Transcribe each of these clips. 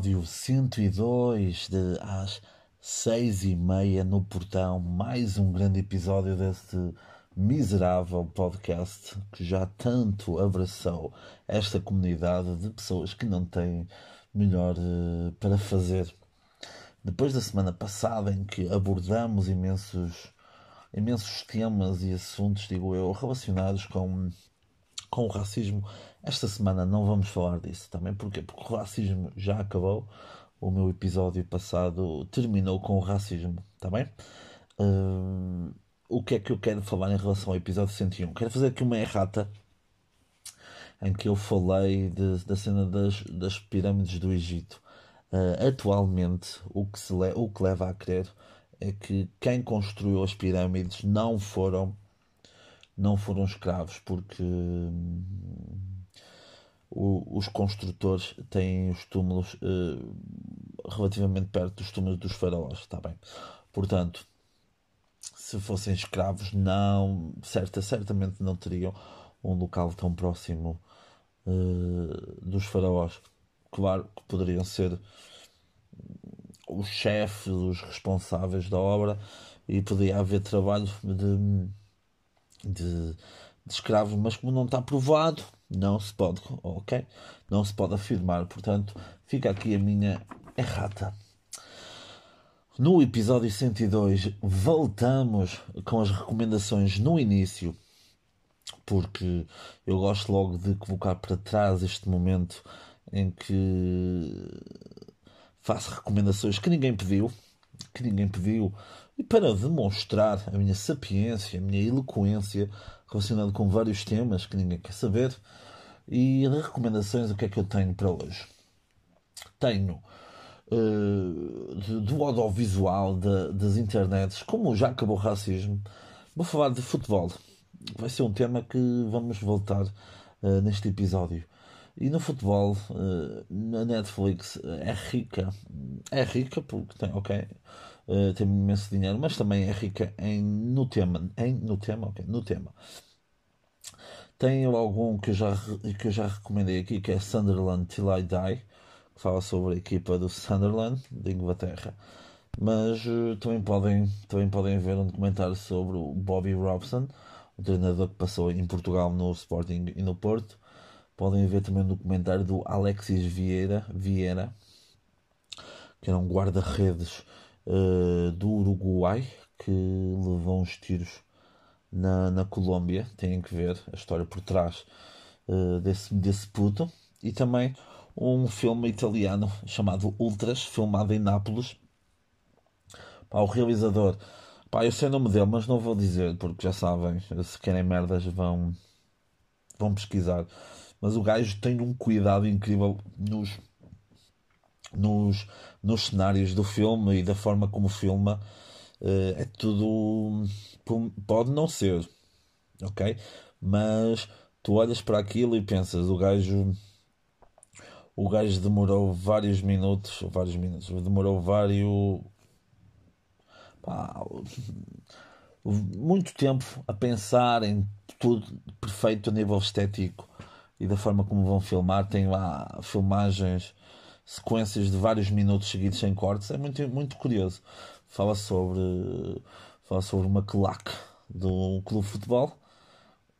episódio 102 de às seis e meia no portão. Mais um grande episódio deste miserável podcast que já tanto abraçou esta comunidade de pessoas que não têm melhor uh, para fazer. Depois da semana passada em que abordamos imensos, imensos temas e assuntos, digo eu, relacionados com com o racismo. Esta semana não vamos falar disso também, porquê? Porque o racismo já acabou. O meu episódio passado terminou com o racismo, está bem? Uh, o que é que eu quero falar em relação ao episódio 101? Quero fazer aqui uma errata em que eu falei de, da cena das, das pirâmides do Egito. Uh, atualmente, o que, se le, o que leva a crer é que quem construiu as pirâmides não foram não foram escravos, porque hum, o, os construtores têm os túmulos uh, relativamente perto dos túmulos dos faraós, está bem? Portanto, se fossem escravos, não, certa, certamente não teriam um local tão próximo uh, dos faraós. Claro que poderiam ser os chefes, os responsáveis da obra, e poderia haver trabalho de de, de escravos, mas como não está provado, não se pode, ok? Não se pode afirmar, portanto, fica aqui a minha errata. No episódio 102, voltamos com as recomendações no início, porque eu gosto logo de colocar para trás este momento em que faço recomendações que ninguém pediu, que ninguém pediu, e para demonstrar a minha sapiência, a minha eloquência relacionada com vários temas que ninguém quer saber. E recomendações, o que é que eu tenho para hoje? Tenho uh, do audiovisual, de, das internets, como já acabou o racismo, vou falar de futebol. Vai ser um tema que vamos voltar uh, neste episódio. E no futebol, uh, a Netflix é rica, é rica porque tem, ok, uh, tem imenso dinheiro, mas também é rica em, no tema. Em, no tema, ok, no tema. Tenho algum que eu, já, que eu já recomendei aqui, que é Sunderland Till I Die, que fala sobre a equipa do Sunderland, de Inglaterra. Mas uh, também, podem, também podem ver um documentário sobre o Bobby Robson, o treinador que passou em Portugal no Sporting e no Porto. Podem ver também um documentário do Alexis Vieira, Vieira que era um guarda-redes uh, do Uruguai que levou uns tiros na, na Colômbia. Têm que ver a história por trás uh, desse, desse puto. E também um filme italiano chamado Ultras, filmado em Nápoles. Pá, o realizador, pá, eu sei o nome dele, mas não vou dizer porque já sabem, se querem merdas vão, vão pesquisar. Mas o gajo tem um cuidado incrível nos nos, nos cenários do filme e da forma como filma, uh, é tudo. Pode não ser, ok? Mas tu olhas para aquilo e pensas: o gajo. O gajo demorou vários minutos, vários minutos, demorou vários. Pá, muito tempo a pensar em tudo perfeito a nível estético e da forma como vão filmar. Tem lá filmagens sequências de vários minutos seguidos sem cortes, é muito, muito curioso. Fala sobre, fala sobre uma claque do clube de futebol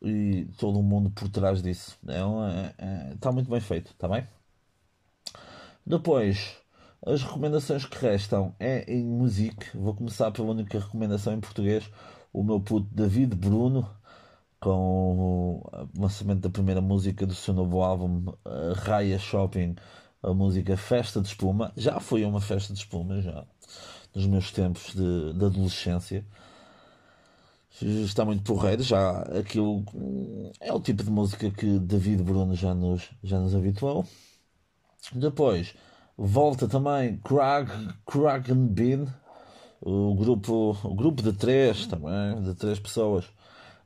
e todo o mundo por trás disso. É, é, é, está muito bem feito, está bem? Depois, as recomendações que restam é em música. Vou começar pela única recomendação em português. O meu puto David Bruno, com o lançamento da primeira música do seu novo álbum, Raya Shopping, a música Festa de Espuma. Já foi uma festa de espuma, já, nos meus tempos de, de adolescência. Está muito porreiro, já aquilo é o tipo de música que David Bruno já nos, já nos habituou. Depois volta também Crag and Bean, o grupo, o grupo de três também, de três pessoas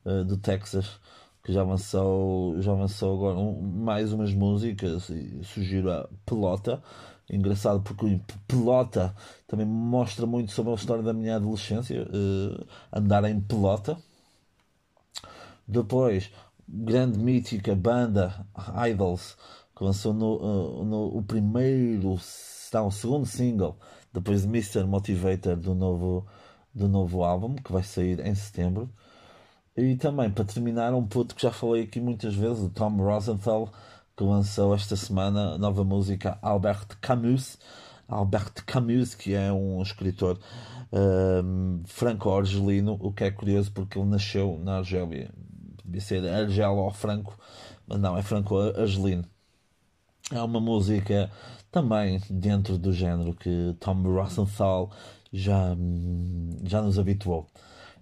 uh, do Texas que já avançou, já avançou agora um, mais umas músicas e sugiro a Pelota. Engraçado porque Pelota também mostra muito sobre a história da minha adolescência, uh, andar em pelota. Depois, grande mítica banda Idols que lançou no, uh, no, o primeiro, não, o segundo single, depois de Mr. Motivator do novo, do novo álbum, que vai sair em setembro. E também, para terminar, um puto que já falei aqui muitas vezes, o Tom Rosenthal, que lançou esta semana a nova música Albert Camus. Albert Camus, que é um escritor um, franco-argelino, o que é curioso porque ele nasceu na Argélia. Devia ser Argel ou Franco, mas não, é franco-argelino. É uma música também dentro do género que Tom Rosenthal já, já nos habituou.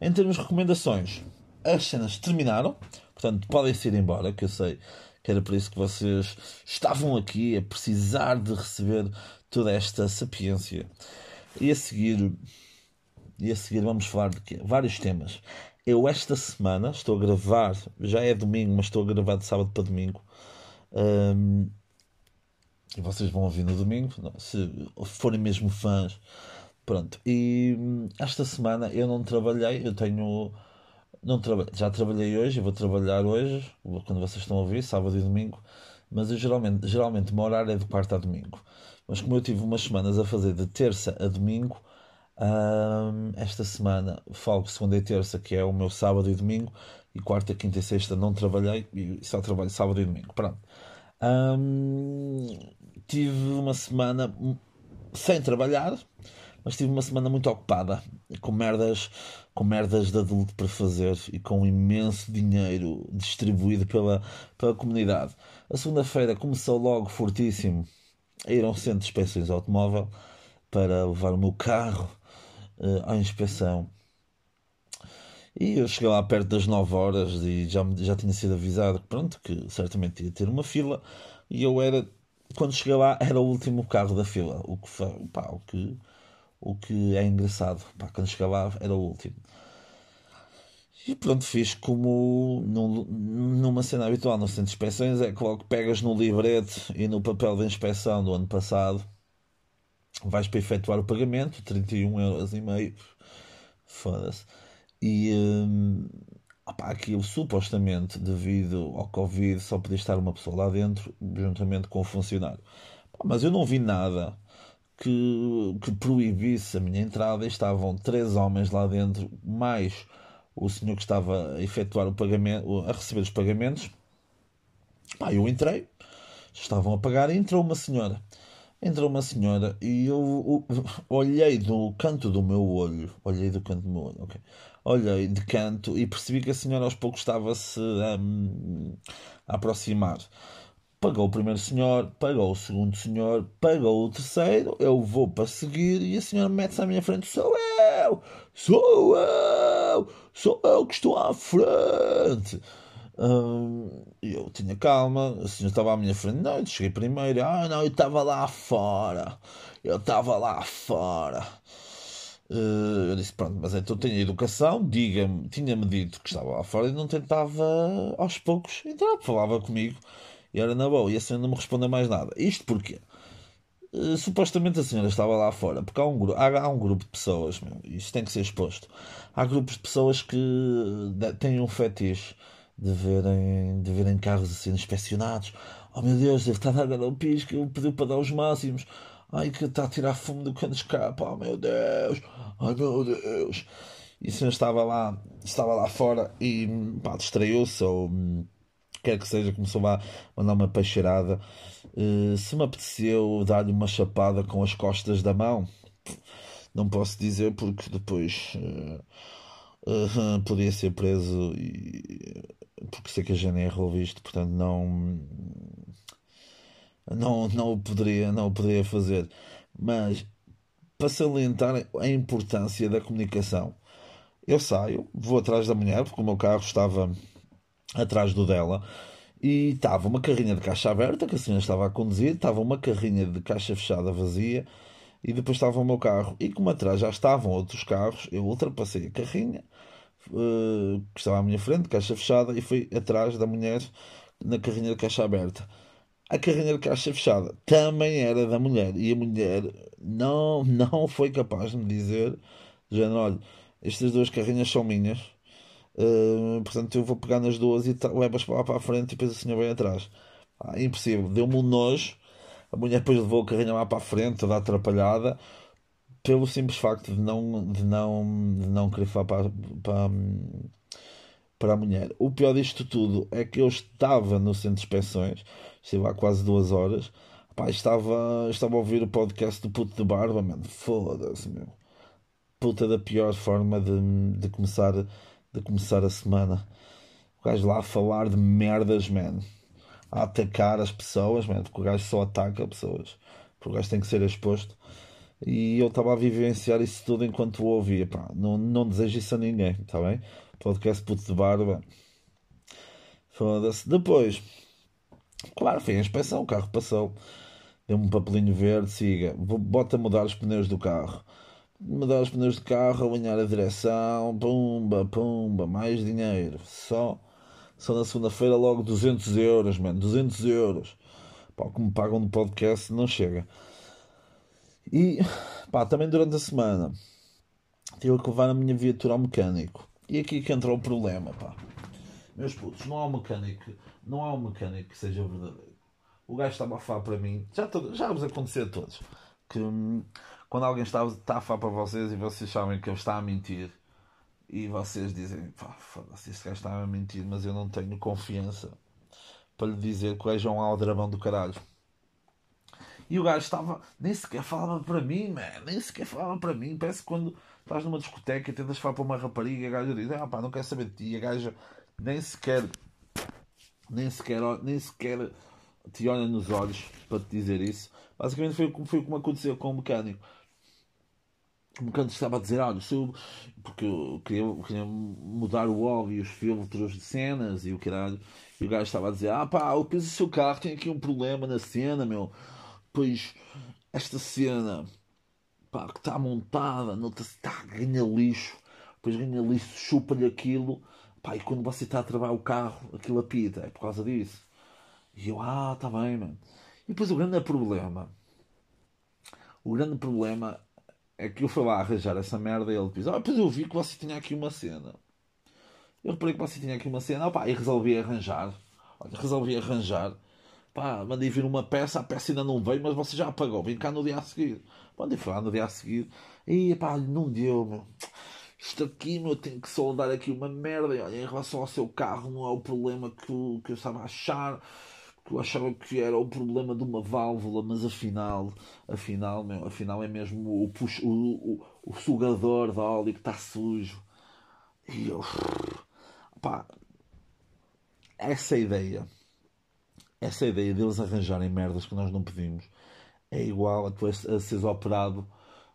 Em termos de recomendações, as cenas terminaram, portanto podem-se ir embora, que eu sei que era por isso que vocês estavam aqui a precisar de receber toda esta sapiência. E a seguir, e a seguir vamos falar de quê? Vários temas. Eu esta semana estou a gravar, já é domingo, mas estou a gravar de sábado para domingo. Um, e vocês vão ouvir no domingo, se forem mesmo fãs. Pronto. E hum, esta semana eu não trabalhei, eu tenho não traba já trabalhei hoje, vou trabalhar hoje, quando vocês estão a ouvir, sábado e domingo, mas eu geralmente, geralmente o meu horário é de quarta a domingo. Mas como eu tive umas semanas a fazer de terça a domingo, hum, esta semana folgo segunda e terça, que é o meu sábado e domingo, e quarta, quinta e sexta não trabalhei, e só trabalho sábado e domingo. Pronto. Hum, tive uma semana sem trabalhar, mas tive uma semana muito ocupada, com merdas, com merdas de adulto para fazer e com imenso dinheiro distribuído pela, pela comunidade. A segunda-feira começou logo fortíssimo a ir a um centro de inspeções automóvel para levar o meu carro uh, à inspeção. E eu cheguei lá perto das 9 horas e já, já tinha sido avisado que, pronto, que certamente ia ter uma fila. E eu era, quando cheguei lá, era o último carro da fila. O que, pá, o que o que é engraçado. Pá, quando lá era o último. E pronto, fiz como num, numa cena habitual no centro de inspeções, é que logo pegas no librete e no papel de inspeção do ano passado, vais para efetuar o pagamento, 31 euros e meio, foda-se. E hum, opá, aquilo supostamente devido ao Covid só podia estar uma pessoa lá dentro, juntamente com o funcionário. mas eu não vi nada que, que proibisse a minha entrada. Estavam três homens lá dentro, mais o senhor que estava a efetuar o pagamento, a receber os pagamentos. Pá, eu entrei, estavam a pagar e entrou uma senhora. Entrou uma senhora e eu, eu olhei do canto do meu olho, olhei do canto do meu olho, ok. Olhei de canto e percebi que a senhora aos poucos estava-se um, a aproximar. Pagou o primeiro senhor, pagou o segundo senhor, pagou o terceiro, eu vou para seguir e a senhora mete-se à minha frente. Sou eu! Sou eu! Sou eu que estou à frente! Hum, eu tinha calma, a senhora estava à minha frente. Não, eu cheguei primeiro. Ah, não, eu estava lá fora. Eu estava lá fora. Uh, eu disse, pronto, mas então tenho educação, diga-me, tinha-me dito que estava lá fora e não tentava aos poucos entrar, falava comigo e era na boa, e a senhora não me respondeu mais nada. Isto porquê? Uh, supostamente a senhora estava lá fora, porque há um, há, há um grupo de pessoas, meu, isto tem que ser exposto. Há grupos de pessoas que têm um fetiche de verem, de verem carros assim inspecionados. Oh meu Deus, ele está a dar o pisco, ele pediu para dar os máximos. Ai, que está a tirar fumo do cano escapa. Oh meu Deus, ai meu Deus. E a senhora estava lá, estava lá fora e pá, distraiu-se ou quer que seja, começou a mandar uma peixeirada. Uh, se me apeteceu dar-lhe uma chapada com as costas da mão, não posso dizer porque depois uh, uh, podia ser preso e porque sei que a GNR ouve isto, portanto não não, não o poderia não o poderia fazer mas para salientar a importância da comunicação eu saio, vou atrás da mulher porque o meu carro estava atrás do dela e estava uma carrinha de caixa aberta que a senhora estava a conduzir, estava uma carrinha de caixa fechada vazia e depois estava o meu carro. E como atrás já estavam outros carros, eu ultrapassei a carrinha uh, que estava à minha frente, caixa fechada, e fui atrás da mulher na carrinha de caixa aberta. A carrinha de caixa fechada também era da mulher e a mulher não, não foi capaz de me dizer: olha, estas duas carrinhas são minhas Uh, portanto, eu vou pegar nas duas e levas para lá para a frente e depois o senhor vem atrás. Ah, impossível. Deu-me um nojo. A mulher depois levou o carrinho lá para a frente, toda atrapalhada, pelo simples facto de não, de não, de não querer falar para, para, para a mulher. O pior disto tudo é que eu estava no centro de inspeções, estive lá quase duas horas, pá, estava, estava a ouvir o podcast do puto de barba, mano, foda-se, meu. Puta da pior forma de, de, começar, de começar a semana. O gajo lá a falar de merdas, man a atacar as pessoas, man, porque o gajo só ataca pessoas, porque o gajo tem que ser exposto. E eu estava a vivenciar isso tudo enquanto o ouvia. Pá. Não, não desejo isso a ninguém, está bem? Podcast puto de barba. Foda-se. Depois, claro, foi a inspeção, o carro passou. Deu-me um papelinho verde, siga. Bota mudar os pneus do carro. Mudar os pneus do carro, alinhar a direção, pumba, pumba, mais dinheiro. Só só na segunda-feira logo 200 euros, mano. 200 euros. Pá, me pagam no podcast não chega. E, pá, também durante a semana tive que levar a minha viatura ao mecânico. E aqui que entrou o problema, pá. Meus putos, não há um mecânico, não há um mecânico que seja verdadeiro. O gajo estava a falar para mim, já, já vos aconteceu a todos, que quando alguém está, está a falar para vocês e vocês sabem que ele está a mentir, e vocês dizem, pá, foda-se, este gajo está a mentir, mas eu não tenho confiança para lhe dizer que o é um aldrabão do caralho. E o gajo estava, nem sequer falava para mim, man, nem sequer falava para mim. Parece que quando estás numa discoteca e tentas falar para uma rapariga, a gaja diz, ah pá, não quero saber de ti. E a gaja nem sequer, nem sequer, nem sequer te olha nos olhos para te dizer isso. Basicamente foi, foi como aconteceu com o mecânico o mecânico estava a dizer, olha, eu, porque eu queria, queria mudar o óleo e os filtros de cenas e o caralho, e o gajo estava a dizer, ah pá, o peso do seu carro tem aqui um problema na cena, meu, pois esta cena pá, que está montada, nota-se está ganha lixo, depois ganha lixo, chupa-lhe aquilo, pá, e quando você está a trabalhar o carro, aquilo apita, é por causa disso. E eu, ah, está bem, mano. E depois o grande problema, o grande problema eu fui lá arranjar essa merda e ele diz: Ah, depois eu vi que você tinha aqui uma cena. Eu reparei que você tinha aqui uma cena, opa, e resolvi arranjar. Olha, resolvi arranjar. Pá, mandei vir uma peça, a peça ainda não veio, mas você já apagou. Vem cá no dia a seguir. Mandei lá no dia a seguir. E pá, não deu, meu. Isto aqui, meu, tenho que soldar aqui uma merda. E, olha, em relação ao seu carro, não é o problema que que eu estava a achar que eu achava que era o problema de uma válvula, mas afinal, afinal, meu, afinal é mesmo o, puxo, o, o, o sugador de óleo que está sujo. E eu, pá, essa ideia, essa ideia deles arranjarem merdas que nós não pedimos, é igual a tu a seres operado,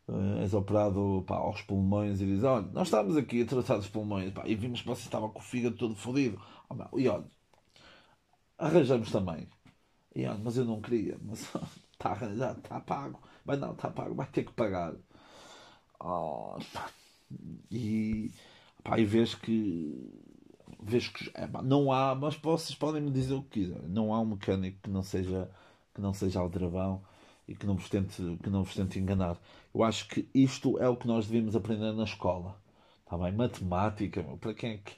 uh, és operado pá, aos pulmões e dizes: Olha, nós estávamos aqui a tratar dos pulmões pá, e vimos que você estava com o fígado todo fodido. Oh, e olha, arranjamos também. E, ah, mas eu não queria, mas está arranjado, está pago. Mas não, está pago, vai ter que pagar. Oh, e, pá, e vês que, vês que é, pá, não há, mas vocês podem me dizer o que quiserem. Não há um mecânico que não seja, que não seja aldrabão e que não, vos tente, que não vos tente enganar. Eu acho que isto é o que nós devemos aprender na escola. Está bem? Matemática, para quem é que,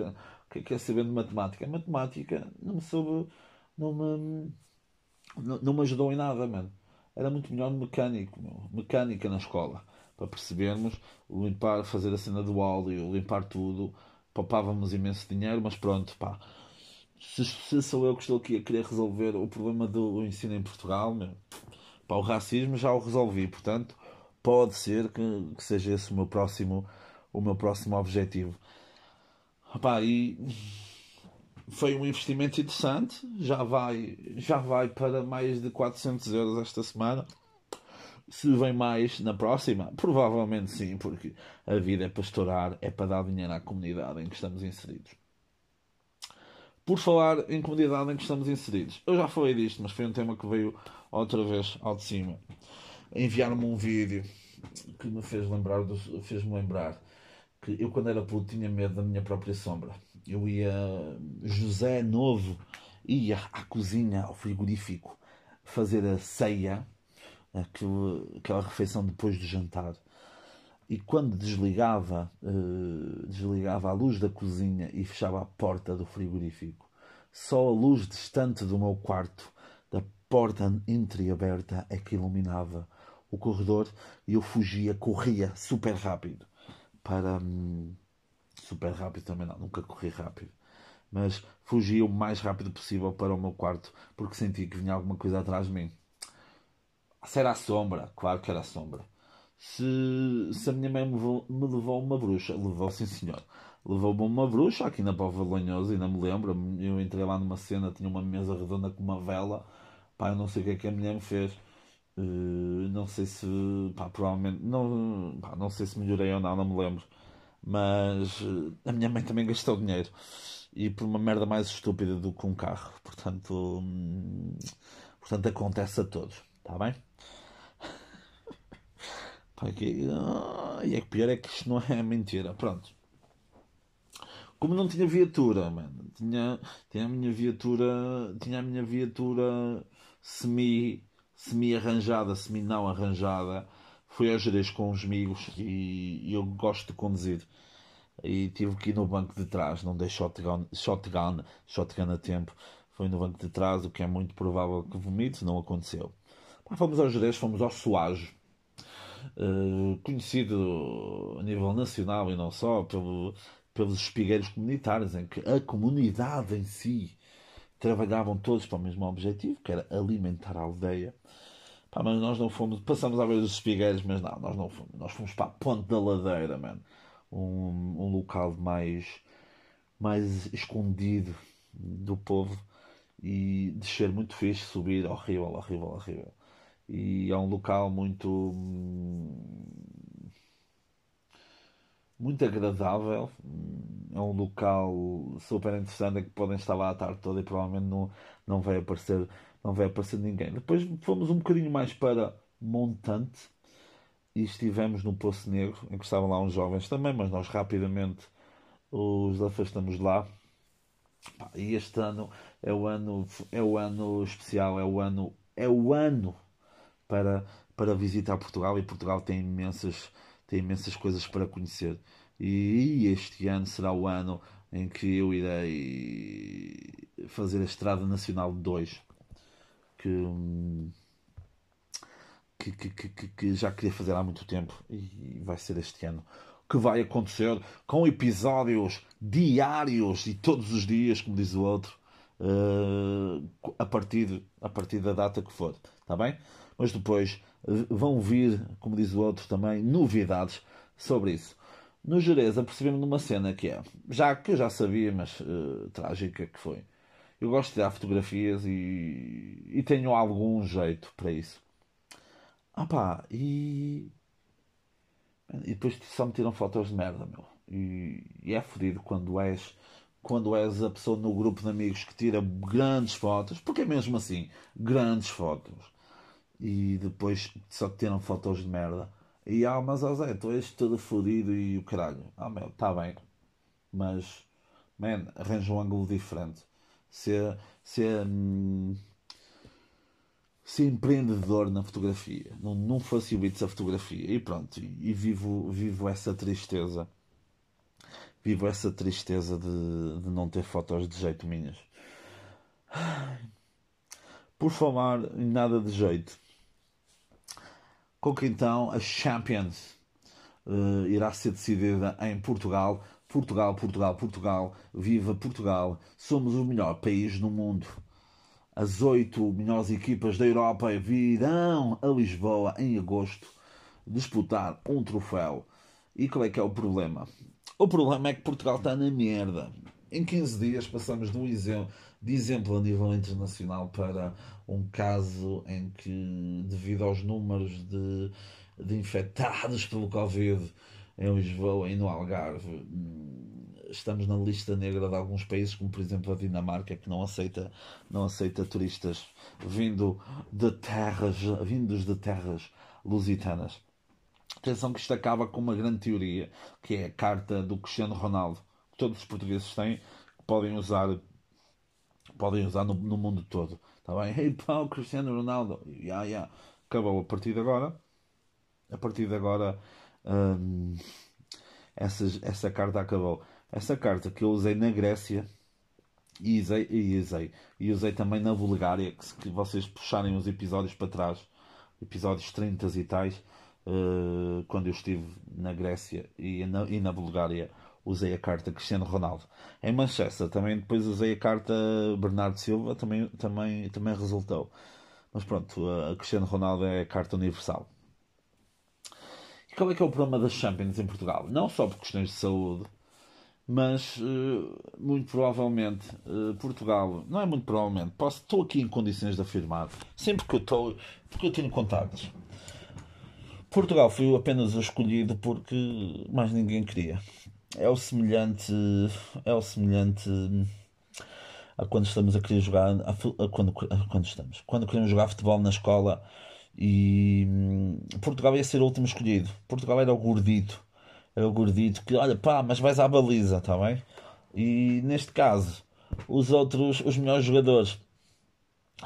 quem quer saber de matemática? matemática não me soube não me, não, me ajudou em nada, mano. Era muito melhor mecânico, mecânica na escola, para percebermos, limpar, fazer a cena do óleo, limpar tudo, poupávamos imenso dinheiro, mas pronto, pá. Se, se sou eu que estou aqui a querer resolver o problema do ensino em Portugal, meu, pá, o racismo já o resolvi, portanto, pode ser que, que seja esse o meu próximo, o meu próximo objetivo. Pá, e foi um investimento interessante, já vai, já vai para mais de 400 euros esta semana. Se vem mais na próxima, provavelmente sim, porque a vida é para estourar, é para dar dinheiro à comunidade em que estamos inseridos. Por falar em comunidade em que estamos inseridos, eu já falei disto, mas foi um tema que veio outra vez ao de cima. Enviaram-me um vídeo que me fez lembrar, fez-me lembrar que eu quando era puto tinha medo da minha própria sombra eu ia, José Novo, ia à cozinha, ao frigorífico, fazer a ceia, aquela refeição depois do jantar. E quando desligava, uh, desligava a luz da cozinha e fechava a porta do frigorífico, só a luz distante do meu quarto porta entreaberta é que iluminava o corredor e eu fugia, corria super rápido para. Hum, super rápido também não, nunca corri rápido. Mas fugia o mais rápido possível para o meu quarto porque sentia que vinha alguma coisa atrás de mim. Se era a sombra, claro que era a sombra. Se, se a minha mãe me, me levou uma bruxa, levou sim senhor. Levou-me uma bruxa aqui na Pova Lanhosa, ainda me lembro. Eu entrei lá numa cena, tinha uma mesa redonda com uma vela. Pá, eu não sei o que é que a mulher me fez. Uh, não sei se. Pá, provavelmente. Não, pá, não sei se melhorei ou não, não me lembro. Mas uh, a minha mãe também gastou dinheiro. E por uma merda mais estúpida do que um carro. Portanto. Hum, portanto, acontece a todos. Está bem? Uh, e é que pior é que isto não é mentira. Pronto. Como não tinha viatura, mano, tinha, tinha a minha viatura, tinha a minha viatura semi, semi arranjada, semi não arranjada. Fui a Jerez com os amigos e, e eu gosto de conduzir. E tive que ir no banco de trás, não dei shotgun, shotgun, shotgun a tempo. Foi no banco de trás, o que é muito provável que vomite, não aconteceu. Fomos ao Jerez, fomos ao Soajo, uh, conhecido a nível nacional e não só, pelo, pelos espigueiros comunitários, em que a comunidade em si trabalhavam todos para o mesmo objetivo, que era alimentar a aldeia. Pá, mas nós não fomos, passamos a ver os espigueiros, mas não, nós não fomos. Nós fomos para a Ponte da Ladeira, mano. Um, um local mais, mais escondido do povo e descer muito fixe, subir horrível, horrível, horrível. E é um local muito muito agradável. É um local super interessante que podem estar lá a tarde toda e provavelmente não, não, vai aparecer, não vai aparecer ninguém. Depois fomos um bocadinho mais para Montante e estivemos no Poço Negro, em que estavam lá uns jovens também, mas nós rapidamente os afastamos de lá. E este ano é o ano, é o ano especial, é o ano, é o ano para, para visitar Portugal e Portugal tem imensas tem imensas coisas para conhecer. E este ano será o ano em que eu irei fazer a Estrada Nacional 2, que, que, que, que, já queria fazer há muito tempo e vai ser este ano. Que vai acontecer com episódios diários e todos os dias, como diz o outro, uh, a, partir, a partir da data que for. Está bem? Mas depois vão vir, como diz o outro também, novidades sobre isso. No Jerez apercebemos numa cena que é, já que eu já sabia, mas uh, trágica que foi. Eu gosto de tirar fotografias e, e tenho algum jeito para isso. Ah pá, e. E depois só me tiram fotos de merda, meu. E, e é fodido quando és quando és a pessoa no grupo de amigos que tira grandes fotos, porque é mesmo assim, grandes fotos e depois só tiram fotos de merda. E ah, mas ó Zé, tu és todo fodido e o caralho. Ah, meu, tá bem. Mas, man, arranja um ângulo diferente. Ser, ser, hum, ser empreendedor na fotografia. Não, não facilites a fotografia. E pronto, e, e vivo, vivo essa tristeza. Vivo essa tristeza de, de não ter fotos de jeito minhas. Por falar em nada de jeito com que então a Champions uh, irá ser decidida em Portugal. Portugal, Portugal, Portugal, viva Portugal! Somos o melhor país no mundo. As oito melhores equipas da Europa virão a Lisboa em agosto disputar um troféu. E qual é que é o problema? O problema é que Portugal está na merda. Em 15 dias passamos exemplo de exemplo a nível internacional para um caso em que, devido aos números de, de infectados pelo Covid em Lisboa e no Algarve, estamos na lista negra de alguns países, como por exemplo a Dinamarca, que não aceita, não aceita turistas vindo de terras, vindos de terras lusitanas. Atenção que isto acaba com uma grande teoria, que é a carta do Cristiano Ronaldo, que todos os portugueses têm, que podem usar podem usar no, no mundo todo. Está bem? Hey, pau, Cristiano Ronaldo. Yeah, yeah. Acabou a partir de agora. A partir de agora, essa, carta acabou. Essa carta que eu usei na Grécia, e usei, e usei, e usei também na Bulgária, que se vocês puxarem os episódios para trás, episódios 30 e tais, uh, quando eu estive na Grécia e na, e na Bulgária, usei a carta Cristiano Ronaldo. Em Manchester também depois usei a carta Bernardo Silva, também, também, também resultou. Mas pronto, a Cristiano Ronaldo é a carta universal. Qual é que é o problema das Champions em Portugal? Não só por questões de saúde, mas uh, muito provavelmente uh, Portugal, não é muito provavelmente, posso, estou aqui em condições de afirmar, sempre que eu estou, porque eu tenho contactos. Portugal foi apenas escolhido porque mais ninguém queria. É o semelhante, é o semelhante a quando estamos a querer jogar, a, a quando, a quando estamos, quando queremos jogar futebol na escola e hum, Portugal ia ser o último escolhido. Portugal era o gordito é o gordito que, olha, pá, mas vais à baliza, está bem? E neste caso, os outros, os melhores jogadores,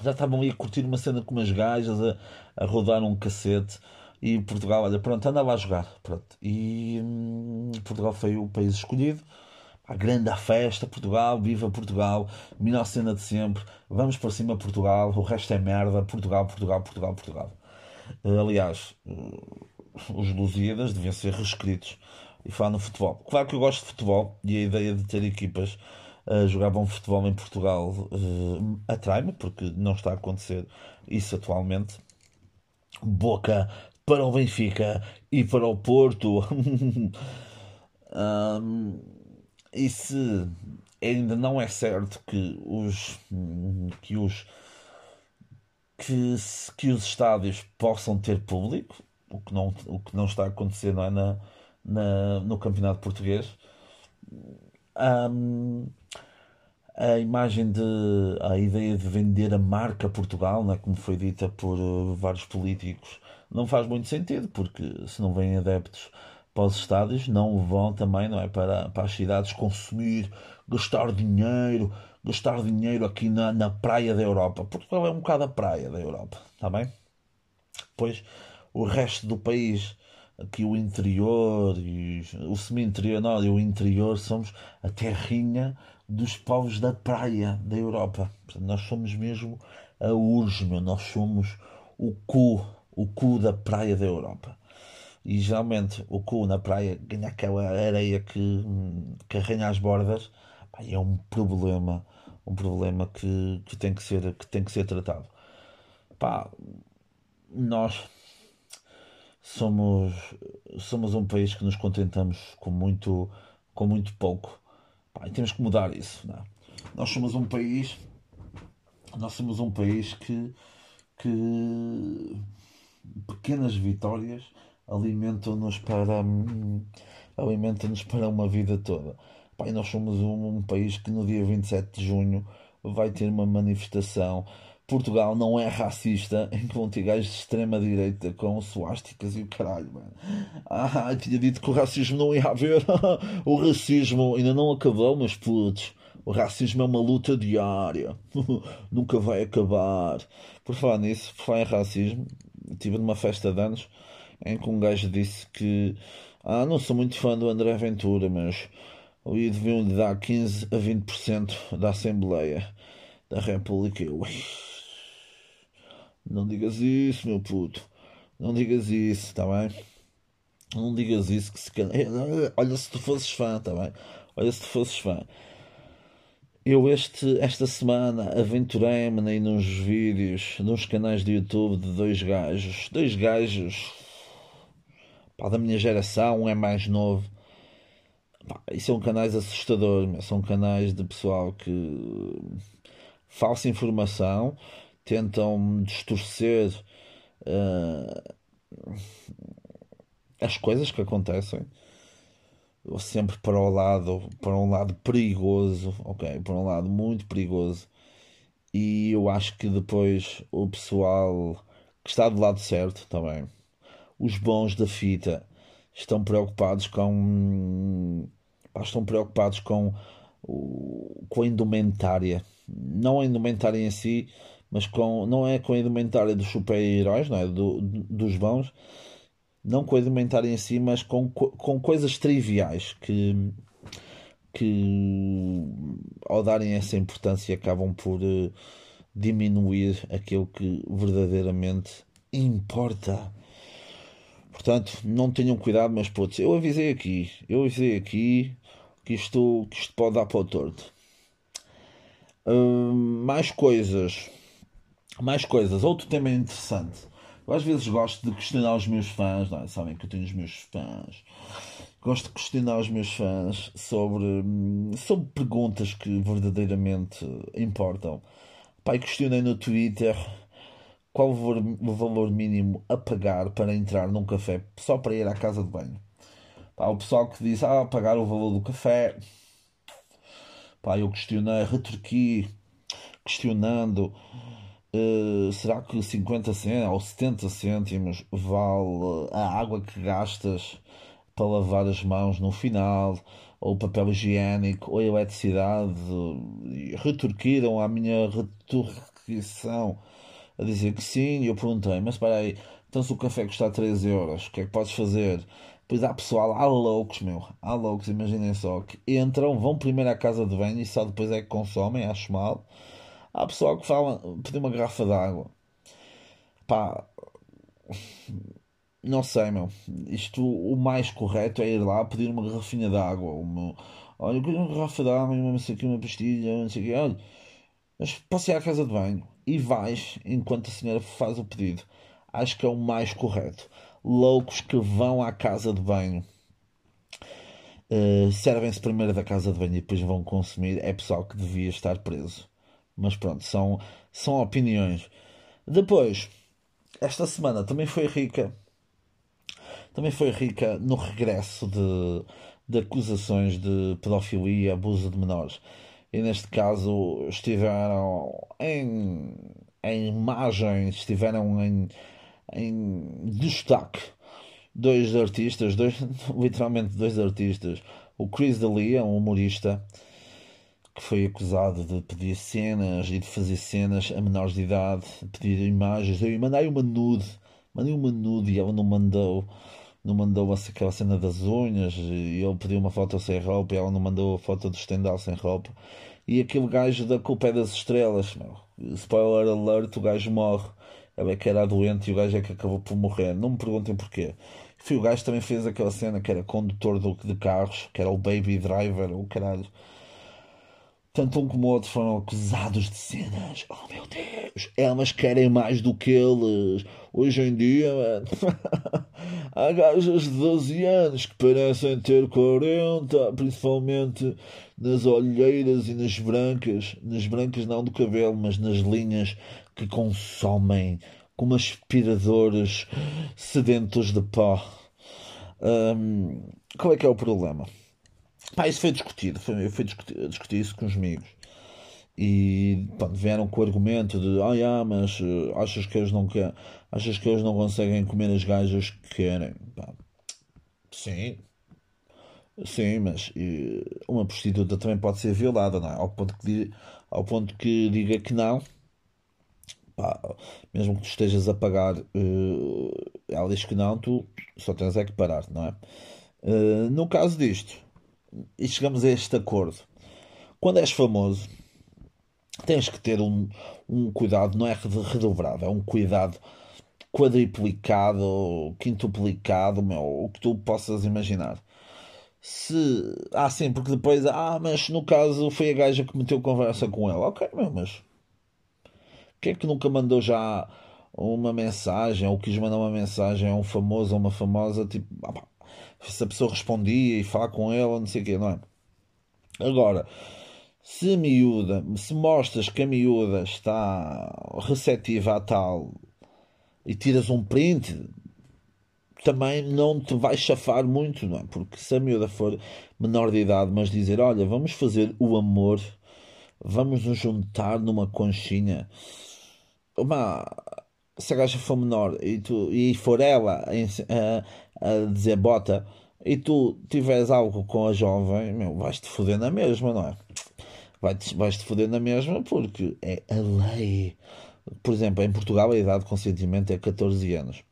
já estavam aí a curtir uma cena com umas gajas, a, a rodar um cacete. E Portugal, olha, pronto, anda lá a jogar. Pronto. E hum, Portugal foi o país escolhido. A grande a festa, Portugal, viva Portugal, melhor cena de sempre. Vamos para cima, Portugal. O resto é merda. Portugal, Portugal, Portugal, Portugal. Aliás, os Lusíadas deviam ser reescritos e falar no futebol. Claro que eu gosto de futebol e a ideia de ter equipas a jogar bom futebol em Portugal uh, atrai-me, porque não está a acontecer isso atualmente. Boca para o Benfica e para o Porto. um, e se ainda não é certo que os que os que, que os estádios possam ter público, o que não, o que não está a acontecer é, na, na, no campeonato português. Um, a imagem de a ideia de vender a marca Portugal, né, como foi dita por uh, vários políticos, não faz muito sentido, porque se não vêm adeptos para os estádios, não vão também não é, para, para as cidades consumir, gastar dinheiro, gastar dinheiro aqui na, na praia da Europa. Portugal é um bocado a praia da Europa, está bem? Pois o resto do país, aqui o interior, e o semi-interior, não, e o interior somos a terrinha dos povos da praia da Europa. Portanto, nós somos mesmo a urge, nós somos o cu, o cu da praia da Europa. E geralmente o cu na praia ganha aquela areia que, que arranha as bordas, é um problema, um problema que, que, tem que, ser, que tem que ser tratado. Pá, nós somos, somos um país que nos contentamos com muito, com muito pouco. Pá, e temos que mudar isso. É? Nós somos um país. Nós somos um país que, que pequenas vitórias alimentam-nos para alimentam-nos para uma vida toda. Pá, nós somos um, um país que no dia 27 de junho vai ter uma manifestação Portugal não é racista em que vão ter gajos de extrema-direita com suásticas e o caralho, mano. Ah, tinha dito que o racismo não ia haver. o racismo ainda não acabou, meus putos. O racismo é uma luta diária. Nunca vai acabar. Por falar nisso, por falar em racismo, estive numa festa de anos em que um gajo disse que ah, não sou muito fã do André Ventura, mas ali deviam lhe dar 15 a 20% da Assembleia da República. Ui. Não digas isso, meu puto. Não digas isso, está bem? Não digas isso que se Olha se tu fosses fã, está bem? Olha se tu fosses fã. Eu este, esta semana aventurei-me nos vídeos, nos canais de YouTube de dois gajos. Dois gajos pá, da minha geração, um é mais novo. Pá, e são canais assustadores, são canais de pessoal que falsa informação tentam distorcer uh, as coisas que acontecem. Sempre para o lado para um lado perigoso ok? Para um lado muito perigoso. E eu acho que depois o pessoal que está do lado certo também os bons da fita estão preocupados com estão preocupados com com a indumentária não a indumentária em si mas com, não é com a indumentária dos super-heróis, não é? Do, dos bons, não com a indumentária em si, mas com, com coisas triviais que que ao darem essa importância acabam por uh, diminuir aquilo que verdadeiramente importa. Portanto, não tenham cuidado, mas putz, eu avisei aqui, eu avisei aqui que isto, que isto pode dar para o torto. Uh, mais coisas, mais coisas. Outro tema interessante. Eu às vezes gosto de questionar os meus fãs, não é? sabem que eu tenho os meus fãs. Gosto de questionar os meus fãs sobre, sobre perguntas que verdadeiramente importam. Pai, questionei no Twitter qual o valor, mínimo a pagar para entrar num café só para ir à casa de banho. Pá, o pessoal que diz, ah, pagar o valor do café. Pá, eu questionei, retorqui, questionando, uh, será que 50 cêntimos ou 70 cêntimos vale a água que gastas para lavar as mãos no final, ou papel higiênico, ou eletricidade? Retorquiram a minha retorquição a dizer que sim, e eu perguntei, mas espera aí, então se o café custar 3 euros, o que é que podes fazer? Pois há pessoal, há loucos, meu, há loucos, imaginem só, que entram, vão primeiro à casa de banho e só depois é que consomem, acho mal. Há pessoal que fala, pedir uma garrafa d'água. Pá, não sei, meu. Isto, o mais correto é ir lá pedir uma garrafinha d'água. Uma, olha, eu quero uma garrafa d'água, sei aqui, uma pastilha, não sei o quê. Olha, mas posso ir à casa de banho e vais enquanto a senhora faz o pedido. Acho que é o mais correto. Loucos que vão à casa de banho. Uh, servem-se primeiro da casa de banho e depois vão consumir. É pessoal que devia estar preso. Mas pronto, são, são opiniões. Depois, esta semana também foi rica. Também foi rica no regresso de, de acusações de pedofilia e abuso de menores e neste caso estiveram em, em imagens, estiveram em, em destaque dois artistas, dois, literalmente dois artistas. O Chris D'Elia, um humorista, que foi acusado de pedir cenas e de fazer cenas a menores de idade, pedir imagens. Eu mandei uma nude, mandei uma nude e ela não mandou não mandou aquela cena das unhas e ele pediu uma foto sem roupa e ela não mandou a foto do estendal sem roupa. E aquele gajo da culpa é das estrelas, meu. Spoiler alert, o gajo morre. Ele é que era doente e o gajo é que acabou por morrer. Não me perguntem porquê. Foi o gajo também fez aquela cena que era condutor de carros, que era o Baby Driver, o caralho. Tanto um como o outro foram acusados de cenas. Oh meu Deus! Elas querem mais do que eles. Hoje em dia, mano, há gajas de 12 anos que parecem ter 40, principalmente nas olheiras e nas brancas. Nas brancas não do cabelo, mas nas linhas que consomem como aspiradores sedentos de pó. Um, qual é que é o problema? Pá, isso foi discutido, foi, foi discutir, discutir isso com os amigos. E pronto, vieram com o argumento de ah, yeah, mas uh, achas que eles não querem, achas que eles não conseguem comer as gajas que querem? Pá, sim, sim, mas uma prostituta também pode ser violada, não é? Ao ponto que, ao ponto que diga que não, pá, mesmo que tu estejas a pagar, uh, ela diz que não, tu só tens é que parar, não é? Uh, no caso disto, e chegamos a este acordo. Quando és famoso, tens que ter um, um cuidado, não é redobrado, é um cuidado quadriplicado, quintuplicado, meu, o que tu possas imaginar. Se. Ah, sim, porque depois. Ah, mas no caso foi a gaja que meteu conversa com ela. Ok, meu, mas. Quem é que nunca mandou já uma mensagem ou quis mandar uma mensagem a um famoso ou uma famosa tipo. Ah, se a pessoa respondia e falar com ela, não sei o quê, não é? Agora, se a miúda, se mostras que a miúda está receptiva a tal e tiras um print, também não te vai chafar muito, não é? Porque se a miúda for menor de idade, mas dizer, olha, vamos fazer o amor, vamos nos juntar numa conchinha, uma, se a gaja for menor e, tu, e for ela a, a dizer bota e tu tiveres algo com a jovem, meu, vais-te foder na mesma, não é? Vais-te vais -te foder na mesma porque é a lei. Por exemplo, em Portugal a idade de consentimento é 14 anos.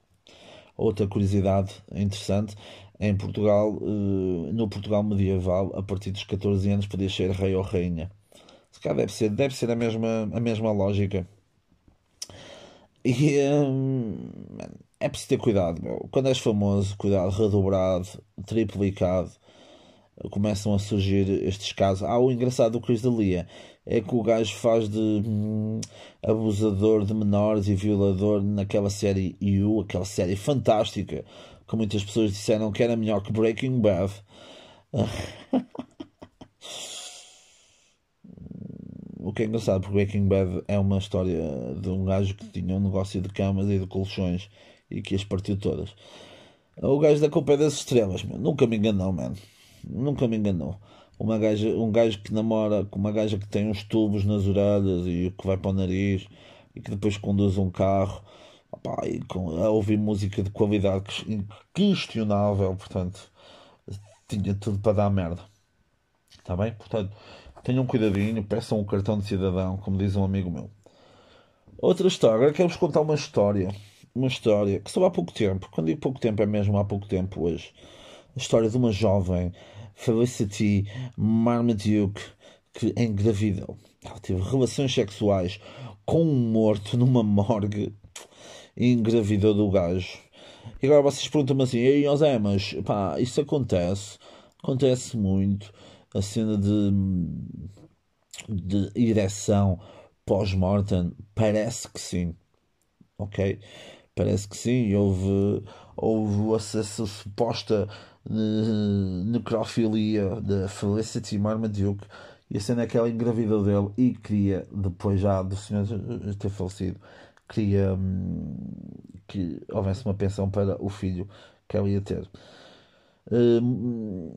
Outra curiosidade interessante em Portugal, uh, no Portugal medieval, a partir dos 14 anos podia ser rei ou rainha. Se calhar deve ser, deve ser a, mesma, a mesma lógica. E um, é preciso ter cuidado, meu. Quando és famoso, cuidado redobrado, triplicado. Começam a surgir estes casos. Ah, o engraçado do Chris D'Elia é que o gajo faz de hum, abusador de menores e violador naquela série You, aquela série fantástica que muitas pessoas disseram que era melhor que Breaking Bad. o que é engraçado, porque Breaking Bad é uma história de um gajo que tinha um negócio de camas e de colchões e que as partiu todas. O gajo da culpa é das estrelas, nunca me enganou, mano. Nunca me enganou. Uma gaja, um gajo que namora com uma gaja que tem uns tubos nas orelhas e que vai para o nariz e que depois conduz um carro Opa, e com, a ouvir música de qualidade questionável, portanto, tinha tudo para dar merda. Está bem? Portanto, tenham cuidadinho, peçam um cartão de cidadão, como diz um amigo meu. Outra história, quero-vos contar uma história. Uma história que só há pouco tempo, quando digo pouco tempo é mesmo há pouco tempo hoje. A história de uma jovem, Felicity Marmaduke, que engravidou. Ela teve relações sexuais com um morto numa morgue engravidou do gajo. E agora vocês perguntam-me assim, ei José, mas pá, isso acontece, acontece muito, a cena de, de ereção pós-mortem, parece que sim, ok? Parece que sim, houve, houve essa suposta necrofilia da Felicity Marmaduke e a cena é que ela engravidou dele e queria, depois já do senhor ter falecido, queria hum, que houvesse uma pensão para o filho que ela ia ter. Hum,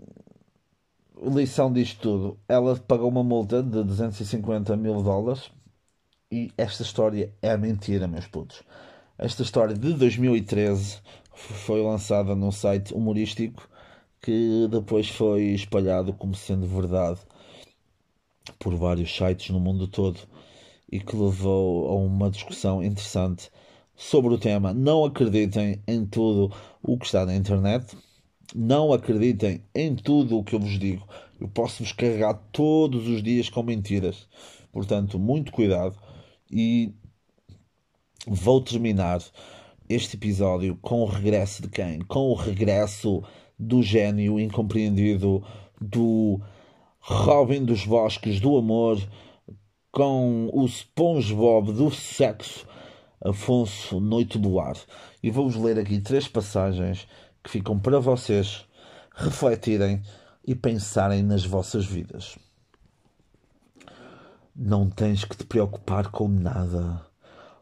lição disto tudo: ela pagou uma multa de 250 mil dólares e esta história é mentira, meus putos. Esta história de 2013 foi lançada num site humorístico que depois foi espalhado como sendo verdade por vários sites no mundo todo e que levou a uma discussão interessante sobre o tema. Não acreditem em tudo o que está na internet. Não acreditem em tudo o que eu vos digo. Eu posso vos carregar todos os dias com mentiras. Portanto, muito cuidado. E vou terminar este episódio com o regresso de quem? Com o regresso do gênio incompreendido, do Robin dos Bosques do Amor, com o SpongeBob do sexo, Afonso Noite do Ar. E vou-vos ler aqui três passagens que ficam para vocês refletirem e pensarem nas vossas vidas. Não tens que te preocupar com nada.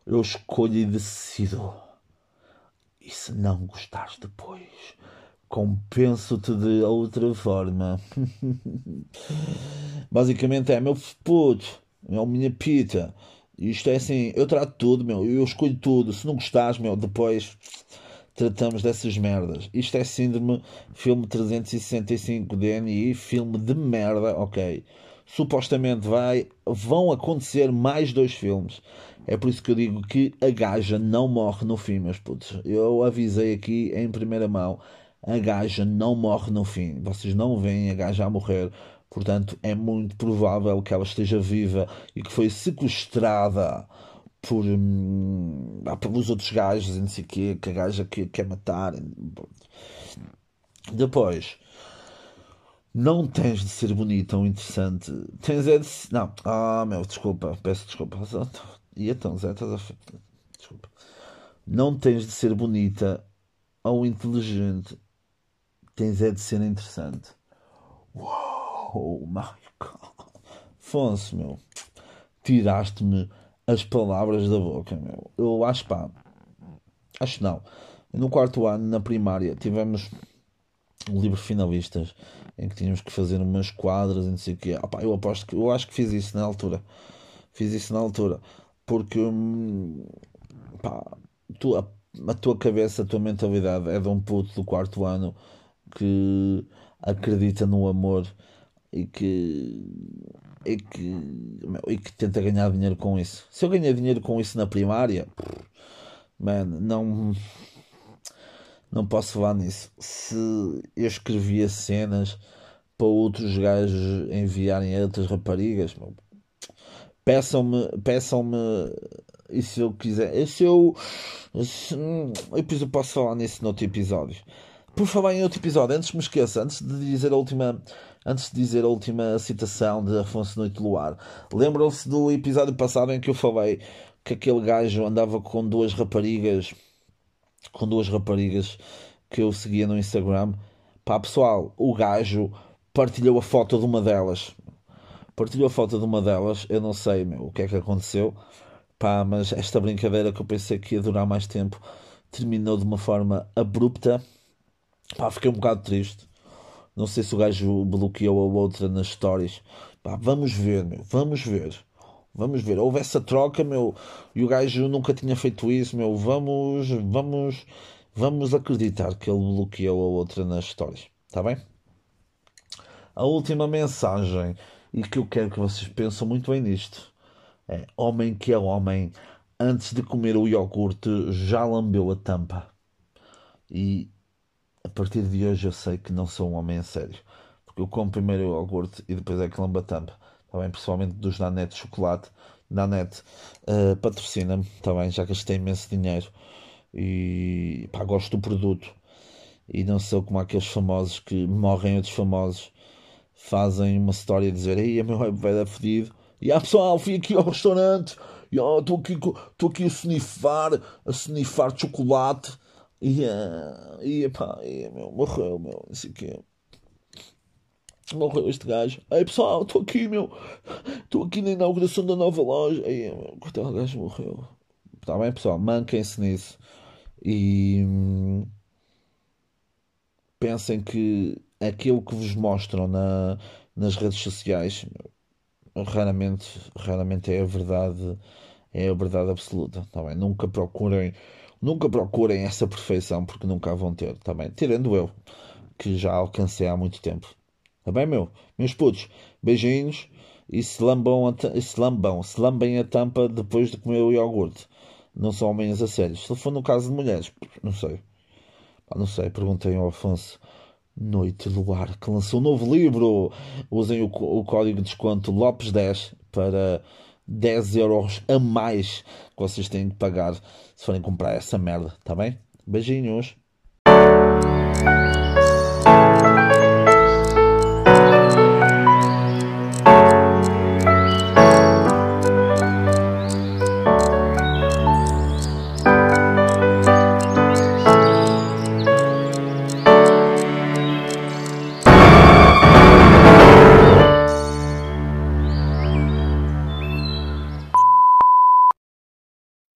Eu escolho e decido. E se não gostares depois, compenso-te de outra forma. Basicamente é, meu puto, é minha pita. Isto é assim, eu trato tudo, meu, eu escolho tudo. Se não gostares, meu, depois tratamos dessas merdas. Isto é síndrome filme 365 DNI, filme de merda, ok. Supostamente vai, vão acontecer mais dois filmes. É por isso que eu digo que a gaja não morre no fim, meus putos. Eu avisei aqui em primeira mão. A gaja não morre no fim. Vocês não veem a gaja a morrer Portanto, é muito provável que ela esteja viva e que foi sequestrada por, hum, ah, pelos outros gajos e não sei o quê, que a gaja que quer matar. Depois, não tens de ser bonita ou interessante. Tens é de. Não, ah, meu, desculpa, peço desculpa. E então, Zé, estás a. Desculpa. Não tens de ser bonita ou inteligente. Tens é de ser interessante. My God. Afonso, meu. Tiraste-me as palavras da boca, meu. Eu acho, pá. Acho não. No quarto ano, na primária, tivemos um livro finalistas em que tínhamos que fazer umas quadras e não sei o quê. Eu aposto que. Eu acho que fiz isso na altura. Fiz isso na altura. Porque. Hum, pá. Tu, a, a tua cabeça, a tua mentalidade é de um puto do quarto ano que acredita no amor e que, e que, e que tenta ganhar dinheiro com isso. Se eu ganhar dinheiro com isso na primária, man, não. Não posso falar nisso. Se eu escrevia cenas para outros gajos enviarem a outras raparigas, peçam-me, peçam-me, e se eu quiser, e se eu, se, depois eu posso falar nisso noutro episódio. Por falar em outro episódio, antes me esqueça, antes de dizer a última, antes de dizer a última citação de Afonso Noite Luar, lembram-se do episódio passado em que eu falei que aquele gajo andava com duas raparigas, com duas raparigas que eu seguia no Instagram. Pá, pessoal, o gajo partilhou a foto de uma delas. Partilhou a foto de uma delas, eu não sei meu, o que é que aconteceu. Pá, mas esta brincadeira que eu pensei que ia durar mais tempo terminou de uma forma abrupta Pá, fiquei um bocado triste. Não sei se o gajo bloqueou a outra nas stories. Pá, vamos ver, meu. Vamos ver. Vamos ver. Houve essa troca, meu. E o gajo nunca tinha feito isso, meu. Vamos, vamos, vamos acreditar que ele bloqueou a outra nas stories. Está bem? A última mensagem e que eu quero que vocês pensem muito bem nisto é: homem que é homem, antes de comer o iogurte, já lambeu a tampa. E a partir de hoje eu sei que não sou um homem sério. Porque eu como primeiro o iogurte e depois é que lamba a tampa. Bem? Principalmente dos Nanette de chocolate. Nanette uh, patrocina-me, bem? Já gastei imenso dinheiro. E pá, gosto do produto. E não sou como aqueles famosos que morrem outros famosos. Fazem uma história a dizer: Ei, a meu web vai dar fedido. E ah, pessoal, fui aqui ao restaurante. Estou aqui, aqui a snifar, a snifar chocolate e, uh, e pá, e, meu, morreu, meu, não sei o. Morreu este gajo. Aí pessoal, estou aqui, meu. Estou aqui na inauguração da nova loja. Aí, meu, o gajo morreu. Está bem, pessoal? Manquem-se nisso. E hum, pensem que aquilo que vos mostram na, nas redes sociais raramente, raramente é a verdade, é a verdade absoluta. Tá bem? Nunca procurem Nunca procurem essa perfeição porque nunca a vão ter. Tá Tirando eu, que já alcancei há muito tempo. Tá bem, meu? Meus putos, beijinhos e se lambam, a se lambam, se lambem a tampa depois de comer o iogurte. Não são homens a sério. Se for no caso de mulheres, não sei. não sei, perguntei ao Afonso. Noite Luar, que lançou um novo livro. Usem o, o código de desconto Lopes10 para 10 euros a mais que vocês têm que pagar se forem comprar essa merda, tá bem? Beijinhos.